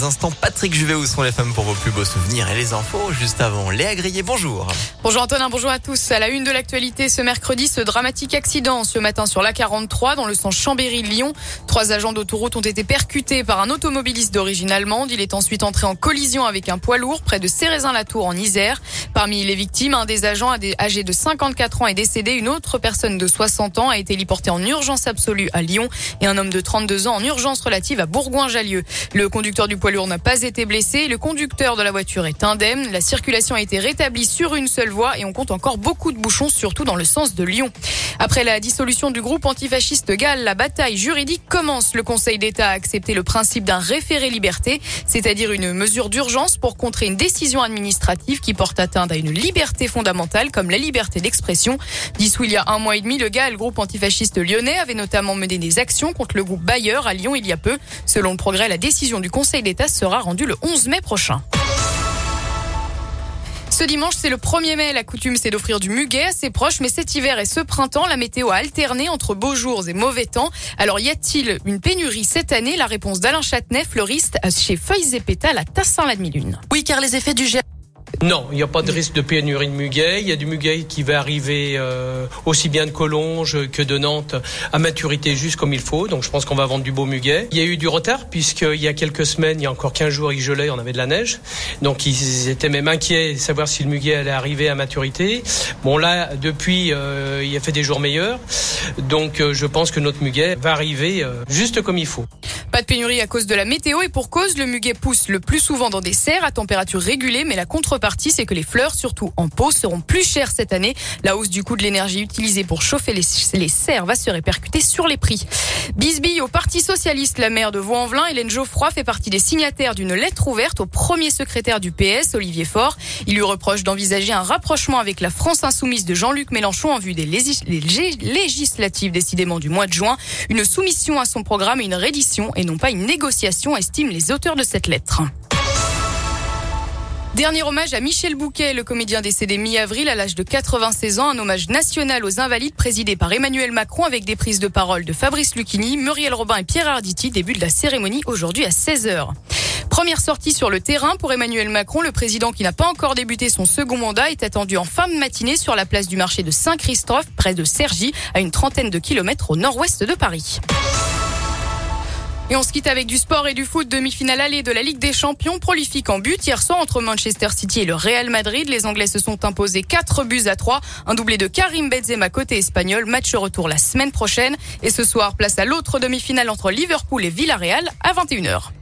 quelques instants, Patrick Juvet, où sont les femmes pour vos plus beaux souvenirs et les infos. Juste avant, Léa Grillé, bonjour. Bonjour Antonin, bonjour à tous. À la une de l'actualité ce mercredi, ce dramatique accident ce matin sur l'A43 dans le sens Chambéry-Lyon. Trois agents d'autoroute ont été percutés par un automobiliste d'origine allemande. Il est ensuite entré en collision avec un poids lourd près de Cérézin-la-Tour en Isère. Parmi les victimes, un des agents âgé de 54 ans est décédé. Une autre personne de 60 ans a été liportée en urgence absolue à Lyon et un homme de 32 ans en urgence relative à Bourgoin-Jallieu. Le conducteur du poids lourd n'a pas été blessé. Le conducteur de la voiture est indemne. La circulation a été rétablie sur une seule voie et on compte encore beaucoup de bouchons, surtout dans le sens de Lyon. Après la dissolution du groupe antifasciste GAL, la bataille juridique commence. Le Conseil d'État a accepté le principe d'un référé liberté, c'est-à-dire une mesure d'urgence pour contrer une décision administrative qui porte atteinte à une liberté fondamentale comme la liberté d'expression. Dissous il y a un mois et demi, le GAL, groupe antifasciste lyonnais, avait notamment mené des actions contre le groupe Bayer à Lyon il y a peu. Selon le progrès, la décision du Conseil d'État sera rendue le 11 mai prochain. Ce dimanche, c'est le 1er mai. La coutume, c'est d'offrir du muguet à ses proches. Mais cet hiver et ce printemps, la météo a alterné entre beaux jours et mauvais temps. Alors, y a-t-il une pénurie cette année? La réponse d'Alain Châtenay, fleuriste chez Feuilles et Pétales à Tassin-la-Demi-Lune. Oui, car les effets du gel non, il n'y a pas de risque de pénurie de muguet. Il y a du muguet qui va arriver euh, aussi bien de Collonges que de Nantes à maturité juste comme il faut. Donc je pense qu'on va vendre du beau muguet. Il y a eu du retard puisqu'il y a quelques semaines, il y a encore 15 jours, il gelait, on avait de la neige. Donc ils étaient même inquiets de savoir si le muguet allait arriver à maturité. Bon là, depuis, euh, il a fait des jours meilleurs. Donc euh, je pense que notre muguet va arriver juste comme il faut. Pas de pénurie à cause de la météo et pour cause, le muguet pousse le plus souvent dans des serres à température régulée, mais la contrepartie, c'est que les fleurs, surtout en pot, seront plus chères cette année. La hausse du coût de l'énergie utilisée pour chauffer les, les serres va se répercuter sur les prix. Bisbille au Parti Socialiste, la maire de Vaux-en-Velin, Hélène Geoffroy, fait partie des signataires d'une lettre ouverte au premier secrétaire du PS, Olivier Faure. Il lui reproche d'envisager un rapprochement avec la France insoumise de Jean-Luc Mélenchon en vue des législatives décidément du mois de juin. Une soumission à son programme et une reddition et pas une négociation, estiment les auteurs de cette lettre. Dernier hommage à Michel Bouquet, le comédien décédé mi-avril à l'âge de 96 ans. Un hommage national aux invalides présidé par Emmanuel Macron avec des prises de parole de Fabrice Lucchini, Muriel Robin et Pierre Arditi. Début de la cérémonie aujourd'hui à 16h. Première sortie sur le terrain pour Emmanuel Macron. Le président qui n'a pas encore débuté son second mandat est attendu en fin de matinée sur la place du marché de Saint-Christophe, près de Cergy, à une trentaine de kilomètres au nord-ouest de Paris. Et on se quitte avec du sport et du foot. Demi-finale allée de la Ligue des Champions, prolifique en but. Hier soir, entre Manchester City et le Real Madrid, les Anglais se sont imposés 4 buts à 3. Un doublé de Karim Benzema côté espagnol. Match retour la semaine prochaine. Et ce soir, place à l'autre demi-finale entre Liverpool et Villarreal à 21h.